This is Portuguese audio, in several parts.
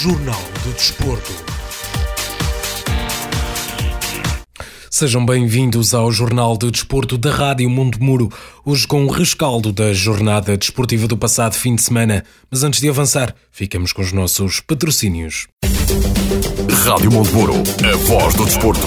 Jornal do Desporto. Sejam bem-vindos ao Jornal do Desporto da Rádio Mundo Muro, hoje com o rescaldo da jornada desportiva do passado fim de semana. Mas antes de avançar, ficamos com os nossos patrocínios. Rádio Mundo Muro, a voz do desporto.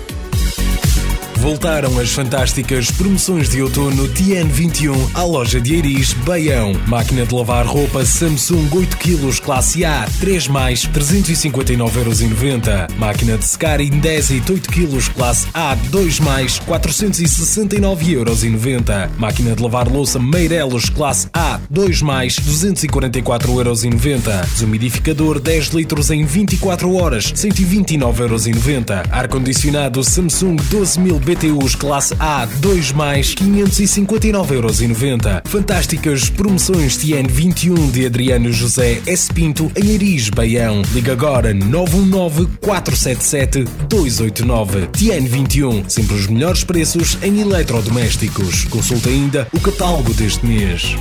Voltaram as fantásticas promoções de outono TN21 à loja de Eiris, Baião. Máquina de lavar roupa Samsung 8 kg classe A, 3 mais, 359,90€. Máquina de secar Indesit 8 kg classe A, 2 mais, 469,90€. Máquina de lavar louça Meirelos classe A, 2 mais, 244,90€. Desumidificador 10 litros em 24 horas, 129,90€. Ar-condicionado Samsung 12000 BTUs classe A 2 mais 559,90€. Fantásticas promoções TN 21 de Adriano José S. Pinto em Aris, Baião. Liga agora 919 477 289. TN 21, sempre os melhores preços em eletrodomésticos. Consulte ainda o catálogo deste mês.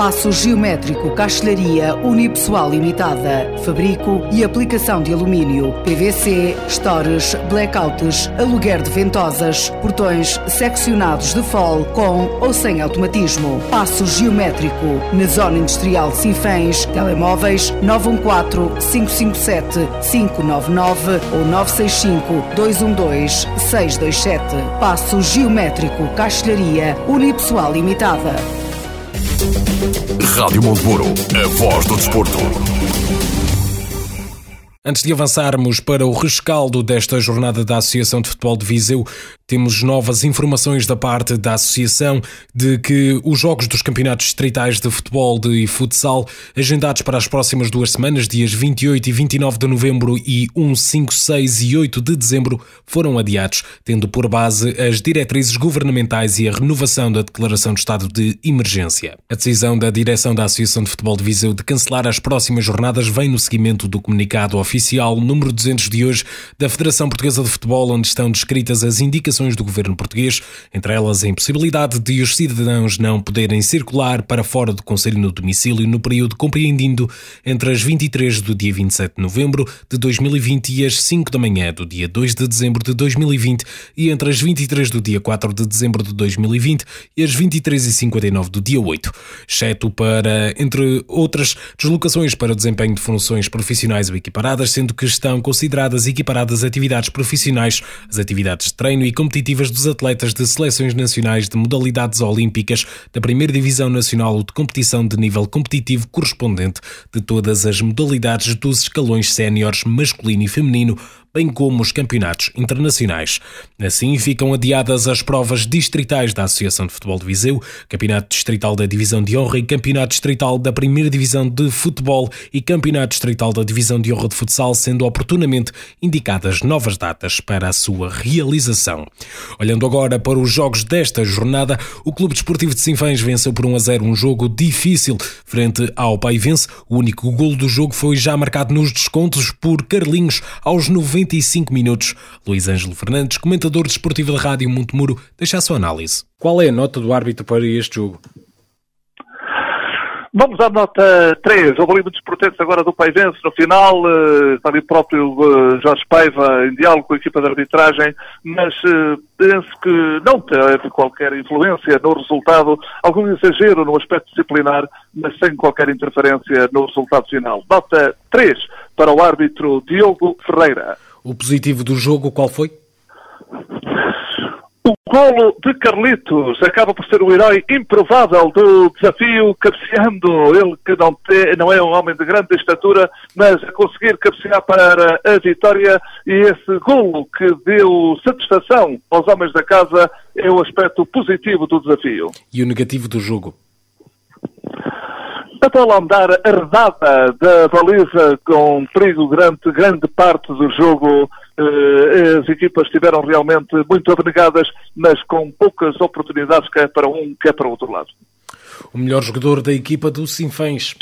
Passo Geométrico Castelharia Unipessoal Limitada. Fabrico e aplicação de alumínio, PVC, stores, blackouts, aluguer de ventosas, portões seccionados de fol com ou sem automatismo. Passo Geométrico na Zona Industrial de Sinfãs. Telemóveis 914 557 599 ou 965 212 627. Passo Geométrico Castelharia Unipessoal Limitada. Rádio Monteburo, a voz do desporto. Antes de avançarmos para o rescaldo desta jornada da Associação de Futebol de Viseu, temos novas informações da parte da Associação de que os jogos dos campeonatos distritais de futebol e futsal, agendados para as próximas duas semanas, dias 28 e 29 de novembro e 1, 5, 6 e 8 de dezembro, foram adiados, tendo por base as diretrizes governamentais e a renovação da declaração de estado de emergência. A decisão da direção da Associação de Futebol de Viseu de cancelar as próximas jornadas vem no seguimento do comunicado oficial número 200 de hoje da Federação Portuguesa de Futebol, onde estão descritas as indicações do governo português, entre elas a impossibilidade de os cidadãos não poderem circular para fora do Conselho no domicílio no período compreendido entre as 23 do dia 27 de novembro de 2020 e as 5 da manhã do dia 2 de dezembro de 2020 e entre as 23 do dia 4 de dezembro de 2020 e as 23 e 59 do dia 8, exceto para, entre outras, deslocações para desempenho de funções profissionais ou equiparadas sendo que estão consideradas equiparadas atividades profissionais, as atividades de treino e competitivas dos atletas de seleções nacionais de modalidades olímpicas da primeira Divisão Nacional de competição de nível competitivo correspondente de todas as modalidades dos escalões séniores masculino e feminino, bem como os campeonatos internacionais. Assim, ficam adiadas as provas distritais da Associação de Futebol de Viseu, Campeonato Distrital da Divisão de Honra e Campeonato Distrital da Primeira Divisão de Futebol e Campeonato Distrital da Divisão de Honra de Futsal, sendo oportunamente indicadas novas datas para a sua realização. Olhando agora para os jogos desta jornada, o Clube Desportivo de Sinfãs venceu por 1 a 0 um jogo difícil frente ao Paivense. O único golo do jogo foi já marcado nos descontos por Carlinhos aos 90 95 minutos. Luís Ângelo Fernandes, comentador desportivo da Rádio Montemuro, deixa a sua análise. Qual é a nota do árbitro para este jogo? Vamos à nota 3. Houve ali muitos protestos agora do Paivense no final. Uh, está ali o próprio uh, Jorge Paiva em diálogo com a equipa de arbitragem, mas uh, penso que não teve qualquer influência no resultado, algum exagero no aspecto disciplinar, mas sem qualquer interferência no resultado final. Nota 3 para o árbitro Diogo Ferreira. O positivo do jogo qual foi? O Golo de Carlitos acaba por ser o herói improvável do desafio, cabeceando. Ele que não, tem, não é um homem de grande estatura, mas a conseguir cabecear para a vitória. E esse golo que deu satisfação aos homens da casa é o aspecto positivo do desafio. E o negativo do jogo? A bola andar arredada da baliza com perigo durante grande parte do jogo eh, as equipas estiveram realmente muito abnegadas, mas com poucas oportunidades, quer para um, quer para o outro lado. O melhor jogador da equipa do Sinfãs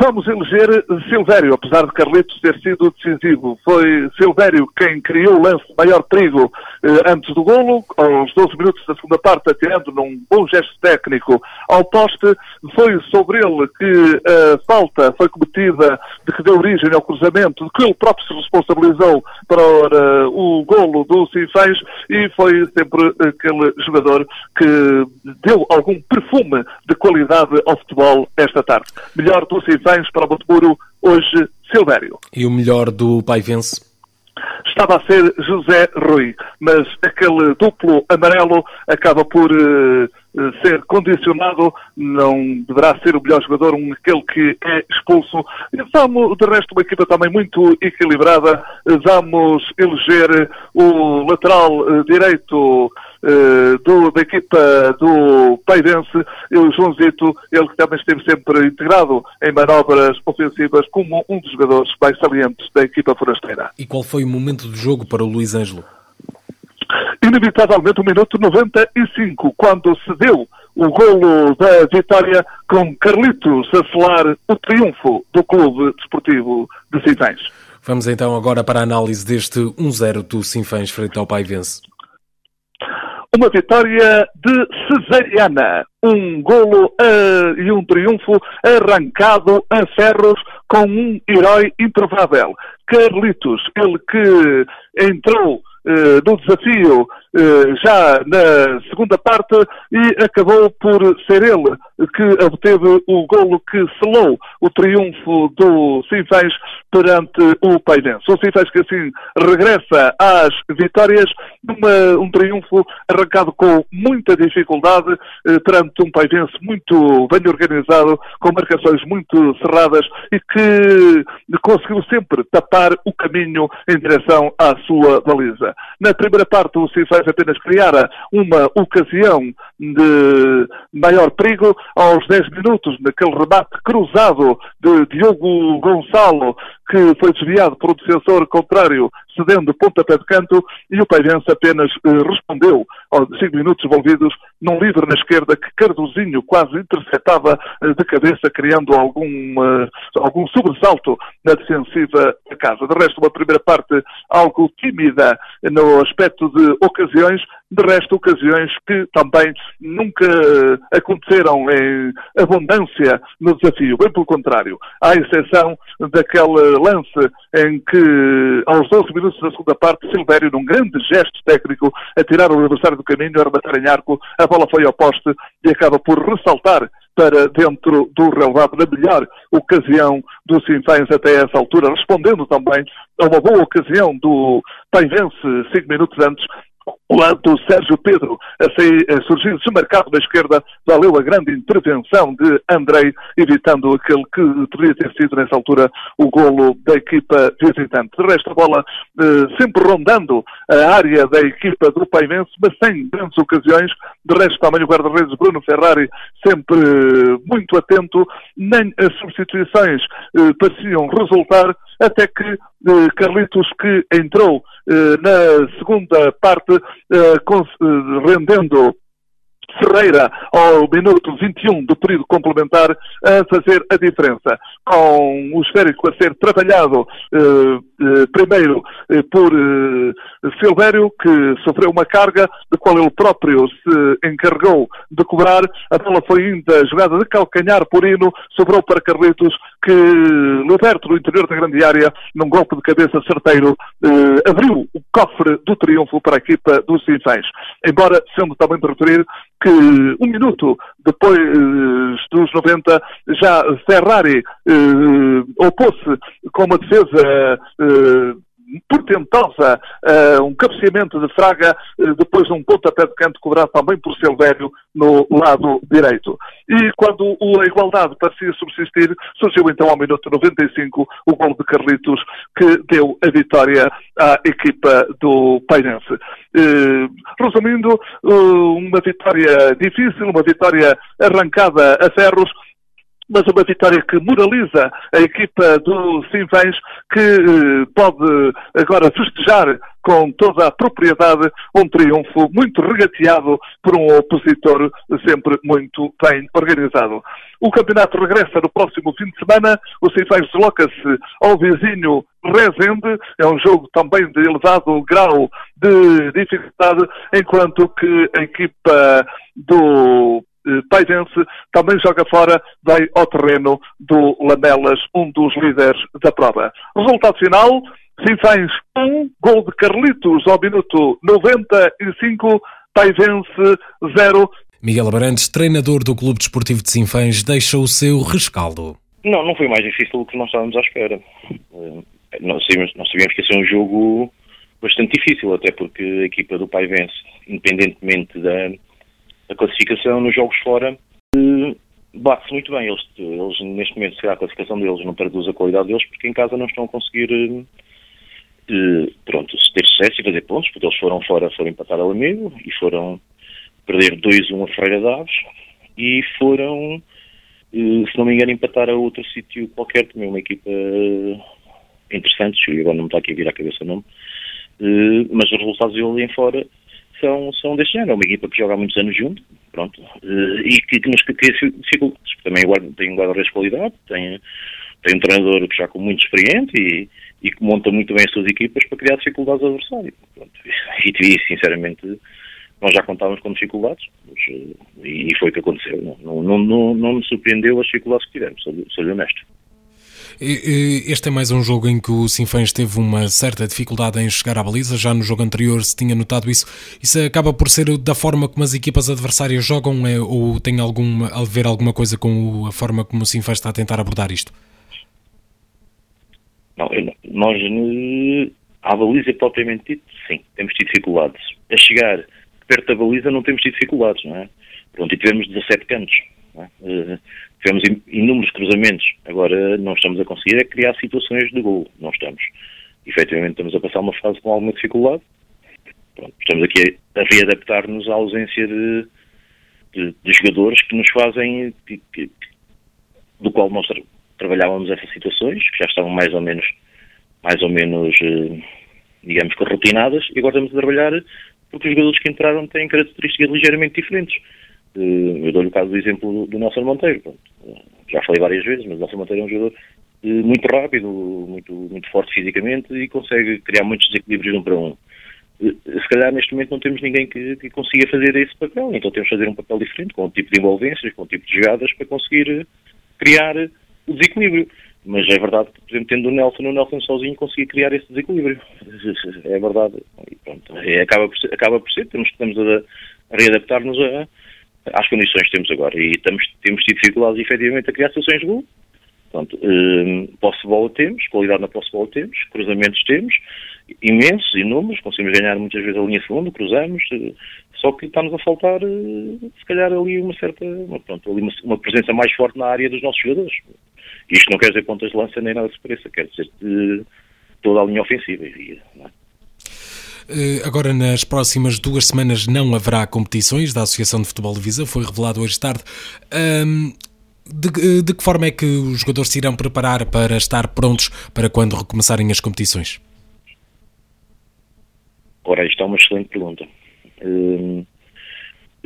Vamos eleger Silvério, apesar de Carlitos ter sido decisivo. Foi Silvério quem criou o lance maior perigo eh, antes do golo, aos 12 minutos da segunda parte, atirando num bom gesto técnico ao poste. Foi sobre ele que a falta foi cometida, de que deu origem ao cruzamento, de que ele próprio se responsabilizou para o golo do Sinfãs e foi sempre aquele jogador que deu algum perfume de qualidade ao futebol esta tarde. Melhor do Sinfãs Sinfãs para o Botemuro, hoje Silvério. E o melhor do Paivense? Estava a ser José Rui, mas aquele duplo amarelo acaba por uh, ser condicionado, não deverá ser o melhor jogador, um aquele que é expulso. Vamos, de resto, uma equipa também muito equilibrada. Vamos eleger o lateral uh, direito uh, do, da equipa do Pairense, o Joãozito, ele que também esteve sempre integrado em manobras ofensivas como um dos jogadores mais salientes da equipa forasteira. E qual foi o momento do jogo para o Luís Ângelo? Inevitavelmente o minuto 95, quando se deu o golo da vitória com Carlitos a selar o triunfo do Clube Desportivo de Sinfãs. Vamos então agora para a análise deste 1-0 do Sinfãs frente ao Paivense. Uma vitória de cesariana, um golo uh, e um triunfo arrancado a ferros com um herói improvável. Carlitos, ele que entrou uh, no desafio uh, já na segunda parte e acabou por ser ele que obteve o golo que selou o triunfo do Sinfãs perante o Painense. O Sinfãs que assim regressa às vitórias, numa, um triunfo arrancado com muita dificuldade eh, perante um Painense muito bem organizado, com marcações muito cerradas e que conseguiu sempre tapar o caminho em direção à sua baliza. Na primeira parte, o Sinfãs apenas criara uma ocasião de maior perigo, aos 10 minutos, naquele remate cruzado de Diogo Gonçalo, que foi desviado por um defensor contrário, cedendo pontapé de canto, e o Pairense apenas eh, respondeu aos 5 minutos envolvidos num livre na esquerda que Cardozinho quase interceptava eh, de cabeça, criando algum, uh, algum sobressalto na defensiva da casa. De resto, uma primeira parte algo tímida no aspecto de ocasiões, de resto, ocasiões que também nunca aconteceram em abundância no desafio. Bem pelo contrário, à exceção daquele lance em que, aos 12 minutos da segunda parte, Silvério, num grande gesto técnico, a tirar o adversário do caminho, a rematar em arco, a bola foi ao poste e acaba por ressaltar para dentro do relevado na melhor ocasião do Sinfãs até essa altura, respondendo também a uma boa ocasião do Paivense cinco minutos antes, quando Sérgio Pedro a surgir desmarcado da esquerda, valeu a grande intervenção de Andrei, evitando aquele que teria ter sido nessa altura o golo da equipa visitante. De resto, a bola eh, sempre rondando a área da equipa do Paimense, mas sem grandes ocasiões. De resto, também o guarda-redes Bruno Ferrari sempre eh, muito atento, nem as substituições eh, pareciam resultar, até que eh, Carlitos, que entrou eh, na segunda parte, eh, rendendo Ferreira ao minuto 21 do período complementar a fazer a diferença. Com o esférico a ser trabalhado eh, eh, primeiro eh, por eh, Silvério, que sofreu uma carga, de qual ele próprio se encarregou de cobrar. A bola foi ainda jogada de calcanhar por Hino, sobrou para Carlitos, que liberto no interior da grande área, num golpe de cabeça certeiro, eh, abriu o cofre do triunfo para a equipa dos Sinfãs. Embora, sendo também de referir que um minuto depois dos 90, já Ferrari eh, opôs-se com uma defesa eh, portentosa, uh, um cabeceamento de Fraga, uh, depois de um pontapé de canto cobrado também por Silvério no lado direito. E quando a igualdade parecia subsistir, surgiu então ao minuto 95 o gol de Carlitos que deu a vitória à equipa do Painense. Uh, resumindo, uma vitória difícil, uma vitória arrancada a ferros, mas uma vitória que moraliza a equipa do Sinfãs, que eh, pode agora festejar com toda a propriedade um triunfo muito regateado por um opositor sempre muito bem organizado. O campeonato regressa no próximo fim de semana. O Sinfãs desloca-se ao vizinho Rezende. É um jogo também de elevado grau de dificuldade, enquanto que a equipa do eh, Paidense também joga fora, vai ao terreno do Lamelas, um dos líderes da prova. Resultado final, Sinfãs 1, gol de Carlitos ao minuto 95, Paidense 0. Miguel Abrantes, treinador do Clube Desportivo de Sinfãs, deixa o seu rescaldo. Não, não foi mais difícil do que nós estávamos à espera. Eh, nós sabíamos, nós sabíamos que ia ser um jogo bastante difícil, até porque a equipa do Paivense, independentemente da, a classificação nos jogos fora eh, bate-se muito bem. Eles, eles, neste momento, se a classificação deles não traduz a qualidade deles porque em casa não estão a conseguir uh, pronto, ter sucesso e fazer pontos, porque eles foram fora, foram empatar a Lamego e foram perder 2-1 a Freira de Aves e foram, se não me engano, empatar a outro sítio qualquer, também uma equipa interessante, agora não me está aqui a vir à cabeça o nome, mas os resultados ali em fora são, são deste género. É uma equipa que joga há muitos anos junto, pronto, uh, e que, que nos cria dificuldades. Também tem um guarda-redes de qualidade, tem, tem um treinador que já com muito experiente e, e que monta muito bem as suas equipas para criar dificuldades ao adversário. Pronto. E, e, sinceramente, nós já contávamos com dificuldades mas, uh, e foi o que aconteceu. Não, não, não, não me surpreendeu as dificuldades que tivemos, sou, sou honesto. Este é mais um jogo em que o Sinfãs teve uma certa dificuldade em chegar à baliza. Já no jogo anterior se tinha notado isso. Isso acaba por ser da forma como as equipas adversárias jogam é, ou tem alguma, a ver alguma coisa com a forma como o Sinfãs está a tentar abordar isto? Não, nós à baliza propriamente dito, sim, temos tido dificuldades. A chegar perto da baliza não temos tido dificuldades, não é? Pronto, e tivemos 17 cantos. É? Tivemos inúmeros cruzamentos, agora não estamos a conseguir é criar situações de gol, não estamos. Efetivamente estamos a passar uma fase com alguma dificuldade. Pronto, estamos aqui a, readaptar-nos à ausência de, de, de, jogadores que nos fazem, que, que, do qual nós tra trabalhávamos essas situações, que já estavam mais ou menos, mais ou menos, eh, digamos que rotinadas, e agora estamos a trabalhar porque os jogadores que entraram têm características ligeiramente diferentes. Eh, eu dou-lhe o caso do exemplo do Nelson Monteiro. Já falei várias vezes, mas o Nelson Monteiro é um jogador eh, muito rápido, muito, muito forte fisicamente e consegue criar muitos desequilíbrios de um para um. Eh, se calhar neste momento não temos ninguém que, que consiga fazer esse papel, então temos que fazer um papel diferente, com um tipo de envolvências, com um tipo de jogadas para conseguir criar o desequilíbrio. Mas é verdade que, por exemplo, tendo o Nelson, o Nelson sozinho conseguia criar esse desequilíbrio. É verdade. E pronto, é, acaba, por ser, acaba por ser, temos, temos a, a readaptar-nos a, às condições que temos agora. E estamos, temos tido dificuldades, efetivamente, a criar situações de gol. Portanto, um, posse de bola temos, qualidade na posse de bola temos, cruzamentos temos, imensos, inúmeros, conseguimos ganhar muitas vezes a linha segunda, cruzamos, uh, só que está-nos a faltar, uh, se calhar, ali uma certa, uma, pronto, ali uma, uma, presença mais forte na área dos nossos jogadores. Isto não quer dizer pontas de lança nem nada se pareça, quer dizer de, toda a linha ofensiva. E, é? Eh, agora, nas próximas duas semanas, não haverá competições da Associação de Futebol de Visa, foi revelado hoje tarde. De, eh, de, que forma é que os jogadores se irão preparar para estar prontos para quando recomeçarem as competições? Ora, isto é uma excelente pergunta.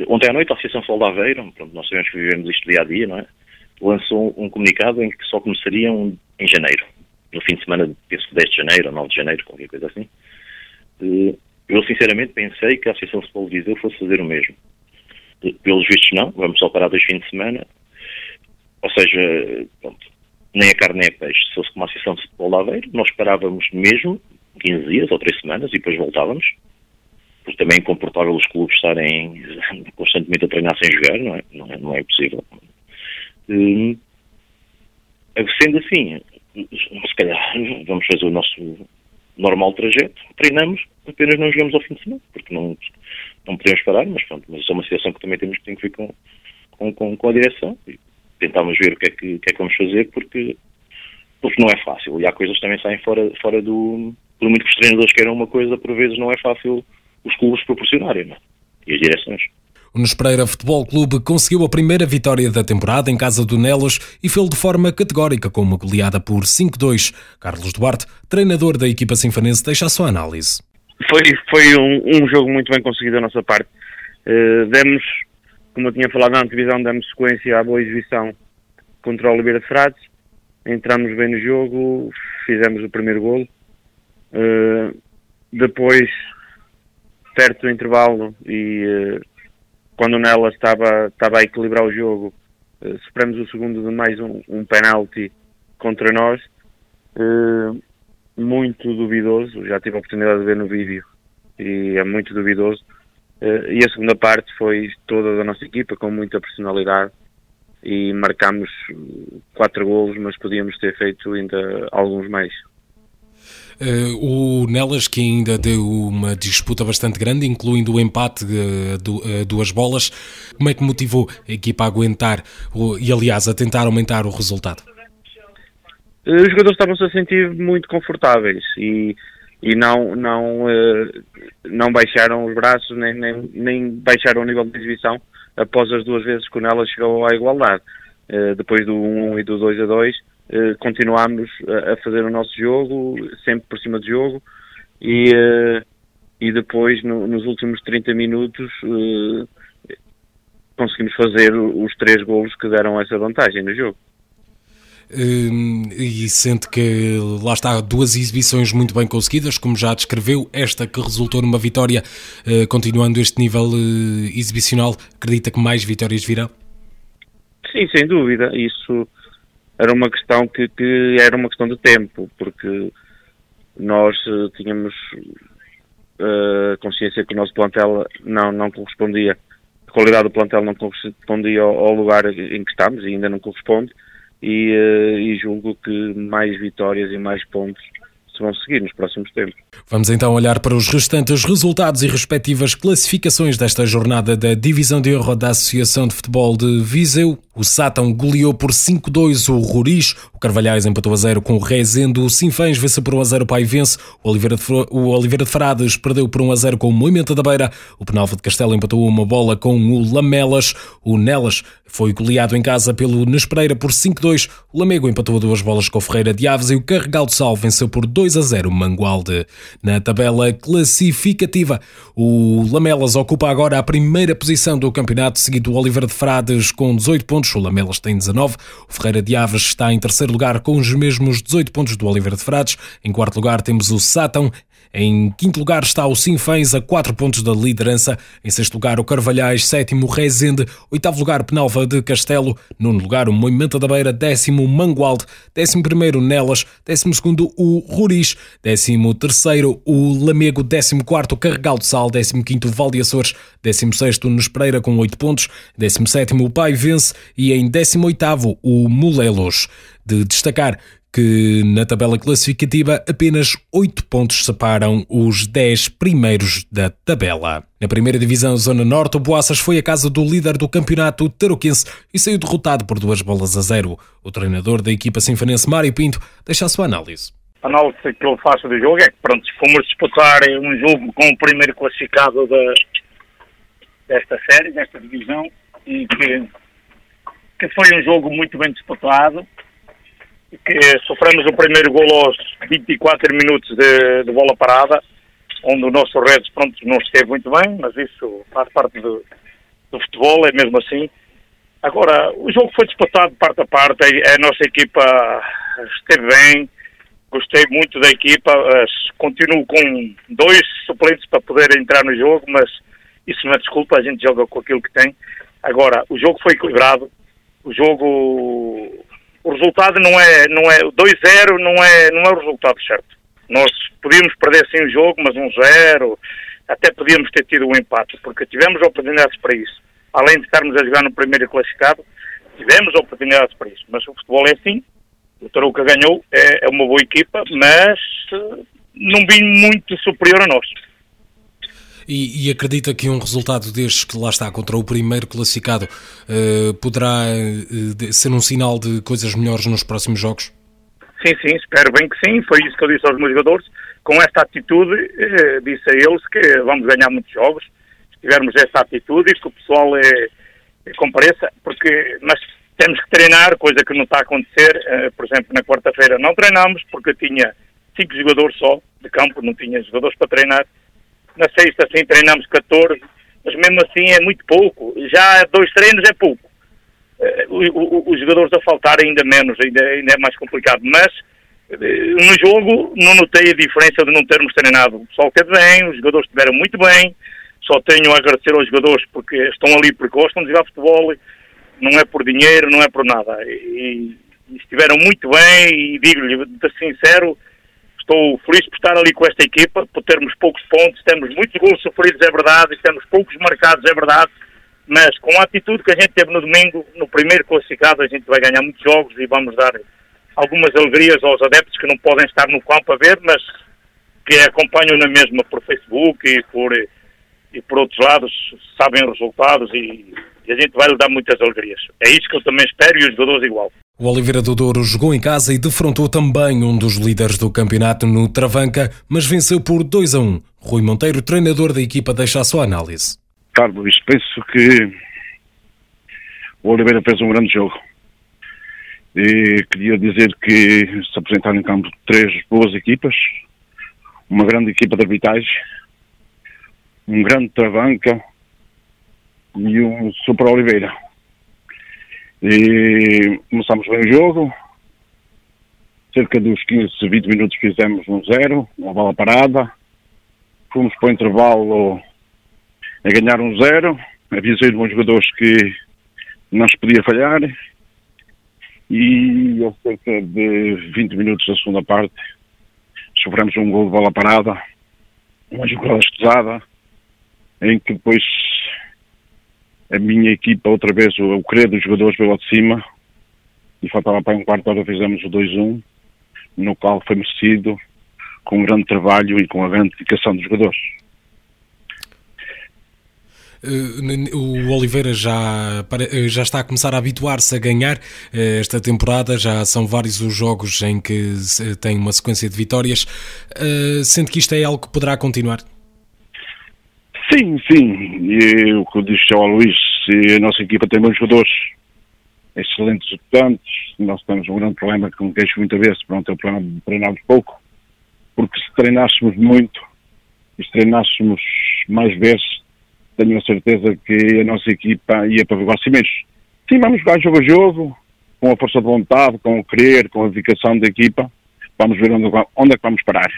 ontem à noite a Associação Futebol de Aveiro, pronto, nós sabemos que vivemos isto dia a dia, não é? Lançou um comunicado em que só começariam em janeiro, no fim de semana, penso 10 de janeiro ou 9 de janeiro, qualquer coisa assim. Eu sinceramente pensei que a Associação de Futebol de Viseu fosse fazer o mesmo. Pelos vistos não, vamos só parar dois fins de semana. Ou seja, pronto, nem a carne nem a peixe. Se fosse como a Associação de Futebol de Aveiro, nós parávamos mesmo 15 dias ou 3 semanas e depois voltávamos. Porque também é incomportável os clubes estarem constantemente a treinar sem jogar, não é? Não é, não é possível. Hum, sendo assim, se calhar vamos fazer o nosso normal trajeto, treinamos, apenas não jogamos ao fim de semana, porque não, não podemos parar, mas pronto, mas é uma situação que também temos que, ter com, com, com, com a direção e tentámos ver o que é que, que, é que vamos fazer, porque, porque não é fácil, e há coisas que também saem fora, fora do... Por muito que os treinadores queiram uma coisa, por vezes não é fácil os clubes proporcionarem, não? É? e as direções. O Nespreira Futebol Clube conseguiu a primeira vitória da temporada em casa do Nelas e fez de forma categórica com uma goleada por 5-2. Carlos Duarte, treinador da equipa sinfanense, deixa a sua análise. Foi, foi um, um jogo muito bem conseguido da nossa parte. Uh, demos, como eu tinha falado na antevisão, demos sequência à boa exibição contra o Oliveira de Frades. Entramos bem no jogo, fizemos o primeiro golo. Uh, depois, perto do intervalo e uh, quando Nela estava, estava a equilibrar o jogo, uh, sofremos o segundo de mais um, um penalti contra nós, uh, muito duvidoso, já tive a oportunidade de ver no vídeo e é muito duvidoso. Uh, e a segunda parte foi toda da nossa equipa, com muita personalidade e marcámos quatro golos, mas podíamos ter feito ainda alguns mais. Uh, o Nelas, que ainda deu uma disputa bastante grande, incluindo o empate de, de uh, duas bolas, como é que motivou a equipa a aguentar e, aliás, a tentar aumentar o resultado? Os jogadores estavam-se a sentir muito confortáveis e, e não, não, não baixaram os braços, nem, nem, nem baixaram o nível de exibição após as duas vezes que o Nelas chegou à igualdade. depois do 1 e do 2 a 2, uh, continuámos a, fazer o nosso jogo, sempre por cima do jogo, e, uh, e depois, no, nos últimos 30 minutos, uh, conseguimos fazer os três golos que deram essa vantagem no jogo. Hum, e sente que lá está duas exibições muito bem conseguidas, como já descreveu, esta que resultou numa vitória, continuando este nível exibicional, acredita que mais vitórias virão? Sim, sem dúvida. Isso era uma questão que, que era uma questão de tempo, porque nós uh, tínhamos uh, consciência que o nosso plantel não, não correspondia, a qualidade do plantel não correspondia ao, ao lugar em que estamos e ainda não corresponde, e, uh, e julgo que mais vitórias e mais pontos se vão seguir nos próximos tempos. Vamos então olhar para os restantes resultados e respectivas classificações desta jornada da Divisão de Honra da Associação de Futebol de Viseu. O Sátão goleou por 5-2 o Roriz, o Carvalhais empatou a 0 com o Rezende, o Sinfãs venceu por 1 a 0 o Paivense, o Oliveira, de, o Oliveira de Frades perdeu por 1 a 0 com o Moimenta da Beira, o Penalva de Castelo empatou uma bola com o Lamelas, o Nelas foi goleado em casa pelo Nespereira por 5-2, o Lamego empatou a duas bolas com o Ferreira de Aves e o Carregal de Sal venceu por 2 a 0 o Mangualde. Na tabela classificativa, o Lamelas ocupa agora a primeira posição do campeonato, seguido do Oliveira de Frades com 18 pontos o Lamelas tem 19, o Ferreira de Aves está em terceiro lugar com os mesmos 18 pontos do Oliveira de Frades, em quarto lugar temos o Sátão, em quinto lugar está o Sinfãs a 4 pontos da liderança. Em sexto lugar o Carvalhais, sétimo Rezende, oitavo lugar Penalva de Castelo, nono lugar o Moimenta da Beira, décimo Mangualde, décimo primeiro Nelas, décimo segundo o Ruris, décimo terceiro o Lamego, décimo quarto Carregal de Sal, décimo quinto Val Açores, décimo sexto Nespreira com 8 pontos, décimo sétimo o Pai Vence e em décimo oitavo o Molelos. De destacar que na tabela classificativa apenas 8 pontos separam os 10 primeiros da tabela. Na primeira divisão Zona Norte, o Boaças foi a casa do líder do campeonato tarouquense e saiu derrotado por duas bolas a zero. O treinador da equipa sinfanense, Mário Pinto, deixa a sua análise. A análise que eu faço do jogo é que, pronto, fomos disputar um jogo com o primeiro classificado desta série, desta divisão, e que, que foi um jogo muito bem disputado, que sofremos o primeiro gol aos 24 minutos de, de bola parada, onde o nosso Redes pronto, não esteve muito bem, mas isso faz parte do, do futebol, é mesmo assim. Agora, o jogo foi disputado parte a parte, a, a nossa equipa esteve bem, gostei muito da equipa, continuo com dois suplentes para poder entrar no jogo, mas isso não é desculpa, a gente joga com aquilo que tem. Agora, o jogo foi equilibrado, o jogo o resultado não é, não é 2-0 não é, não é o resultado certo. Nós podíamos perder sim o jogo, mas um 0, até podíamos ter tido um empate, porque tivemos oportunidades para isso. Além de estarmos a jogar no primeiro classificado, tivemos oportunidades para isso. Mas o futebol é assim, o Tarouca ganhou, é, é uma boa equipa, mas num vinho muito superior a nós. E, e, acredita que um resultado destes, que lá está, contra o primeiro classificado, uh, poderá uh, ser um sinal de coisas melhores nos próximos jogos? Sim, sim, espero bem que sim. Foi isso que eu disse aos meus jogadores. Com esta atitude, uh, disse a eles que vamos ganhar muitos jogos. Se tivermos esta atitude e que o pessoal é, é, compareça, porque nós temos que treinar, coisa que não está a acontecer. por exemplo, na quarta-feira não treinamos porque tinha cinco jogadores só de campo, não tinha jogadores para treinar na sexta, assim, treinamos 14, mas mesmo assim é muito pouco. Já dois treinos é pouco. Uh, os jogadores a faltar ainda menos, ainda, ainda é mais complicado. Mas uh, no jogo não notei a diferença de não termos treinado. O pessoal teve bem, os jogadores estiveram muito bem. Só tenho a agradecer aos jogadores porque estão ali porque gostam de jogar futebol. Não é por dinheiro, não é por nada. E estiveram muito bem e digo-lhe, de sincero, Estou feliz por estar ali com esta equipa, por termos poucos pontos, temos muitos gols sofridos, é verdade, temos poucos marcados, é verdade, mas com a atitude que a gente teve no domingo, no primeiro classificado, a gente vai ganhar muitos jogos e vamos dar algumas alegrias aos adeptos que não podem estar no campo a ver, mas que acompanham na mesma por Facebook e por, e por outros lados, sabem os resultados e, e a gente vai lhe dar muitas alegrias. É isso que eu também espero e os jogadores igual. O Oliveira do Douro jogou em casa e defrontou também um dos líderes do campeonato no Travanca, mas venceu por 2 a 1. Rui Monteiro, treinador da equipa, deixa a sua análise. Carlos, penso que o Oliveira fez um grande jogo. E queria dizer que se apresentaram em campo três boas equipas, uma grande equipa de arbitragem, um grande Travanca e um Super Oliveira e começamos bem o jogo. Cerca dos 15, 20 minutos fizemos um zero, uma bola parada. Fomos para o intervalo a ganhar um zero. Avisei os meus jogadores que não se podia falhar. E a cerca de 20 minutos da segunda parte sofremos um gol de bola parada, uma jogada escusada, em que depois a minha equipa, outra vez, o, o querer dos jogadores veio ao de cima e faltava para um quarto hora fizemos o 2-1, no qual foi merecido, com um grande trabalho e com a grande dedicação dos jogadores. Uh, o Oliveira já, uh, já está a começar a habituar-se a ganhar uh, esta temporada, já são vários os jogos em que tem uma sequência de vitórias. Sente que isto é algo que poderá continuar? Sim, sim. E o que disse ao Luís, a nossa equipa tem bons jogadores, excelentes executantes. Nós temos um grande problema com queixo muitas vezes, pronto, é o problema de treinarmos pouco. Porque se treinássemos muito e se treinássemos mais vezes, tenho a certeza que a nossa equipa ia para os cimentos. Sim, vamos jogar jogo a jogo, com a força de vontade, com o querer, com a dedicação da equipa. Vamos ver onde, onde é que vamos parar.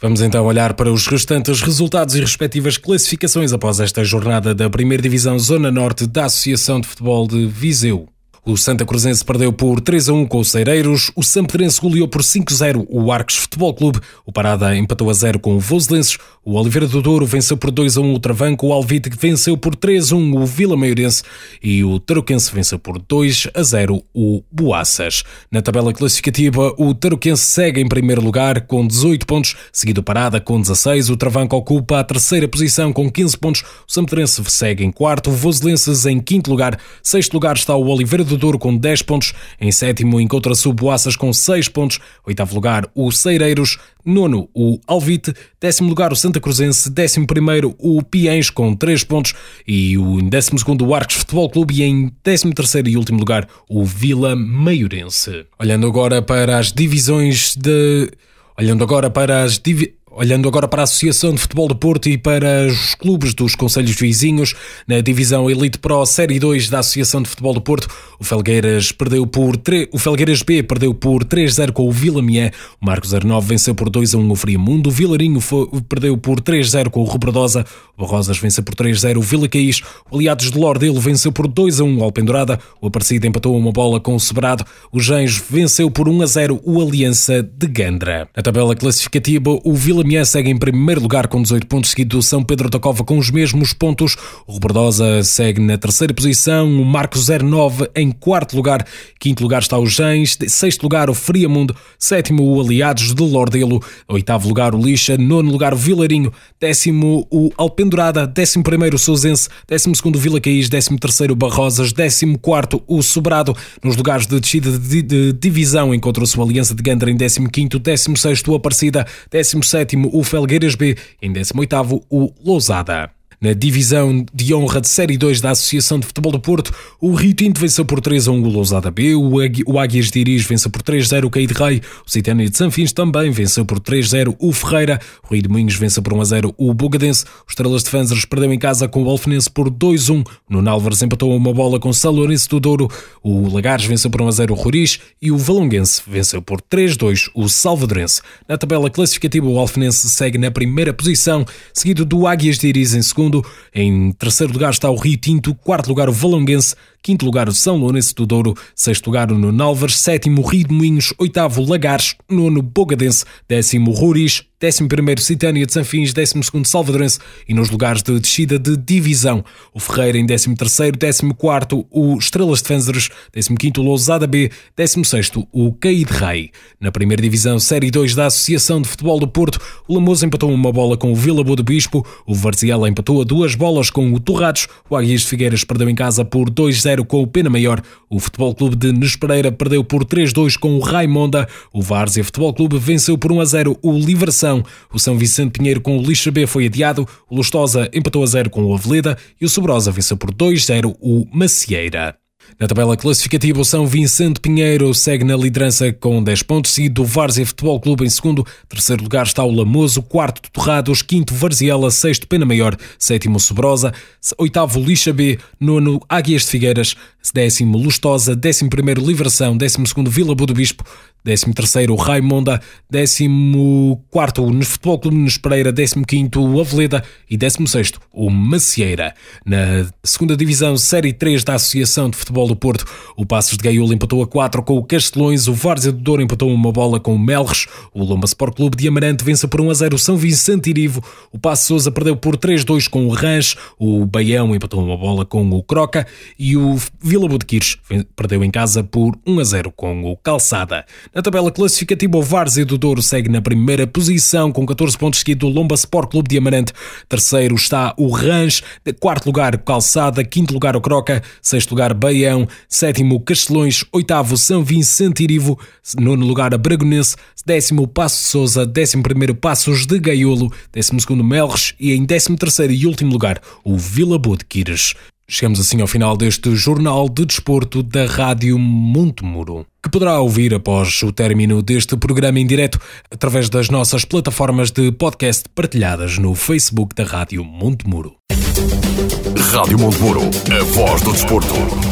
Vamos então olhar para os restantes resultados e respectivas classificações após esta jornada da Primeira Divisão Zona Norte da Associação de Futebol de Viseu. O Santa Cruzense perdeu por 3 a 1 com os Cereiros, o Sampedrense goleou por 5 a 0 o Arcos Futebol Clube, o Parada empatou a 0 com o Voselenses, o Oliveira do Douro venceu por 2 a 1 o Travanco, o Alvite venceu por 3 a 1 o Vila Maiorense. E o Tarouquense venceu por 2 a 0 o Boaças. Na tabela classificativa, o Tarouquense segue em primeiro lugar com 18 pontos, seguido o Parada com 16, o Travanco ocupa a terceira posição com 15 pontos, o Sampedrense segue em quarto, o Voselenses em quinto lugar, sexto lugar está o Oliveira do do Douro com 10 pontos. Em sétimo encontra-se o Boaças com 6 pontos. Oitavo lugar, o Ceireiros. Nono, o Alvite. Décimo lugar, o Santa Cruzense. Décimo primeiro, o Piens com 3 pontos. E o em décimo segundo, o Arcos Futebol Clube. E em décimo terceiro e último lugar, o Vila Maiorense. Olhando agora para as divisões de... Olhando agora para as divisões Olhando agora para a Associação de Futebol de Porto e para os clubes dos Conselhos Vizinhos, na divisão Elite Pro Série 2 da Associação de Futebol de Porto, o Felgueiras perdeu por 3, o Felgueiras B perdeu por 3-0 com o Vila Mié, o Marcos 09 venceu por 2-1 o Friamundo, o Vilarinho foi, perdeu por 3-0 com o Rebradosa, o Barrosas venceu por 3-0 o Vila Caís, o Aliados de Lordelo venceu por 2-1 ao Pendurada, o Aparecido empatou uma bola com o Sobrado, o Gens venceu por 1-0 o Aliança de Gandra. Na tabela classificativa, o Vila Lamiã segue em primeiro lugar com 18 pontos, seguido do São Pedro da Cova com os mesmos pontos. O Rebordosa segue na terceira posição, o Marcos 09 em quarto lugar, quinto lugar está o Gens, sexto lugar o Friamundo, sétimo o Aliados de Lordelo, oitavo lugar o Lixa, nono lugar o Vilarinho, décimo o Alpendurada, décimo primeiro o Sousense, décimo segundo o Vila Caís, décimo terceiro o Barrosas, décimo quarto o Sobrado. Nos lugares de descida de, de divisão encontrou-se o Aliança de Gandra em décimo quinto, décimo sexto o Aparecida, décimo sétimo o Felgueiras B, em décimo oitavo o Lousada. Na divisão de honra de Série 2 da Associação de Futebol do Porto, o Rio Tinto venceu por 3 a 1 o Lousada B, o Águias de Iris venceu por 3-0 o Caí Rei, o Citânia de Sanfins também venceu por 3-0 o Ferreira, o Rio de Moinhos venceu por 1-0 o Bugadense, o Estrelas de Fanzers perdeu em casa com o Alfenense por 2-1, no Nálvares empatou uma bola com o São Lourenço do Douro, o Lagares venceu por 1-0 o Roriz e o Valonguense venceu por 3-2 o Salvadorense. Na tabela classificativa, o Alfenense segue na primeira posição, seguido do Águias de Iris em segundo. Em terceiro lugar está o Rio Tinto, quarto lugar o Valonguense, quinto lugar o São Lourenço do Douro, sexto lugar o Nonalvas, sétimo Rio de Moinhos, oitavo Lagares, nono Bogadense, décimo Ruris, décimo primeiro Citânia de Sanfins, décimo segundo Salvadorense e nos lugares de descida de divisão, o Ferreira em décimo terceiro, décimo quarto o Estrelas de Fenzeres, décimo quinto o Lousada B, décimo sexto o Caíde Rei. Na primeira divisão, Série 2 da Associação de Futebol do Porto, o Lamoso empatou uma bola com o Vila Boa do Bispo, o Varziela empatou a duas bolas com o Torrados, o Águias de Figueiras perdeu em casa por 2-0 com o Pena Maior, o Futebol Clube de Nespereira perdeu por 3-2 com o Raimonda, o Várzea Futebol Clube venceu por 1-0 o Livração o São Vicente Pinheiro com o Lixa B foi adiado, o Lustosa empatou a 0 com o Aveleda. E o Sobrosa venceu por 2-0 o Macieira. Na tabela classificativa, o São Vicente Pinheiro segue na liderança com 10 pontos, seguido do Várzea Futebol Clube em segundo. Terceiro lugar está o Lamoso, quarto Torrados, quinto Varziela, sexto Pena Maior, sétimo Sobrosa, oitavo Lixa B, nono Águias de Figueiras, décimo Lustosa, décimo primeiro Livração, décimo segundo Vila Boa do Bispo, 13 terceiro Raimonda, 14 quarto o Futebol Clube Nunes Pereira, 15 quinto o Aveleda e 16 sexto o Macieira. Na segunda divisão Série 3 da Associação de Futebol do Porto, o Passos de Gaiolo empatou a 4 com o Castelões, o Várzea do Douro empatou uma bola com o Melres, o Lomba Sport Clube de Amarante vence por 1 a 0 o São Vicente Irivo, o Passo Souza perdeu por 3-2 com o Ranch, o Baião empatou uma bola com o Croca e o Vila Bodequires perdeu em casa por 1 a 0 com o Calçada. Na tabela classificativa, o Várzea do Douro segue na primeira posição com 14 pontos, seguido do Lomba Sport Clube de Amarante. Terceiro está o Ranch, quarto lugar Calçada, quinto lugar o Croca, sexto lugar Baião, sétimo Castelões, oitavo São Vicente Irivo, nono lugar a Bragonense, décimo Passo de Souza, décimo primeiro Passos de Gaiolo, décimo segundo Melres e em décimo terceiro e último lugar o Vila Boa de Quires. Chegamos assim ao final deste Jornal de Desporto da Rádio Montemuro, que poderá ouvir após o término deste programa em direto através das nossas plataformas de podcast partilhadas no Facebook da Rádio Montemuro. Rádio Montemuro, a voz do desporto.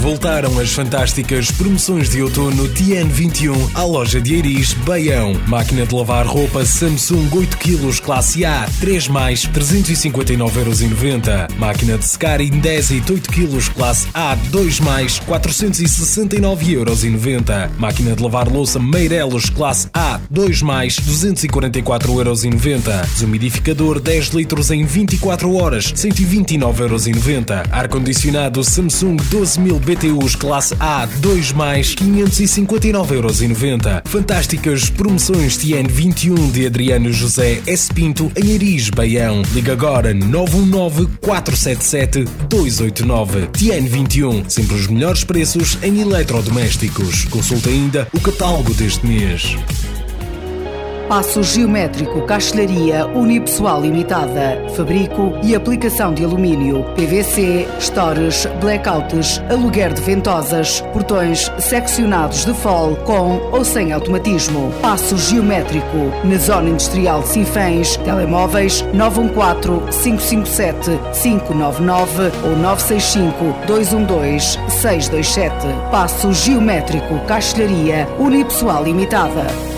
Voltaram as fantásticas promoções de outono TN21 à loja de Eiris, Baião. Máquina de lavar roupa Samsung 8 kg classe A, 3 mais, 359,90€. Máquina de secar Indesit 8 kg classe A, 2 mais, 469,90€. Máquina de lavar louça Meirelos classe A, 2 mais, 244,90€. Desumidificador 10 litros em 24 horas, 129,90€. Ar-condicionado Samsung 12 mil BTUs classe A 2 mais 559,90€. Fantásticas promoções TN 21 de Adriano José S. Pinto em Aris, Baião. Liga agora 919 477 289. TN 21, sempre os melhores preços em eletrodomésticos. Consulte ainda o catálogo deste mês. Passo Geométrico Castelharia Unipessoal Limitada. Fabrico e aplicação de alumínio, PVC, stores, blackouts, aluguer de ventosas, portões seccionados de fol com ou sem automatismo. Passo Geométrico na Zona Industrial de Sinfãs. Telemóveis 914 557 599 ou 965 212 627. Passo Geométrico Castelharia Unipessoal Limitada.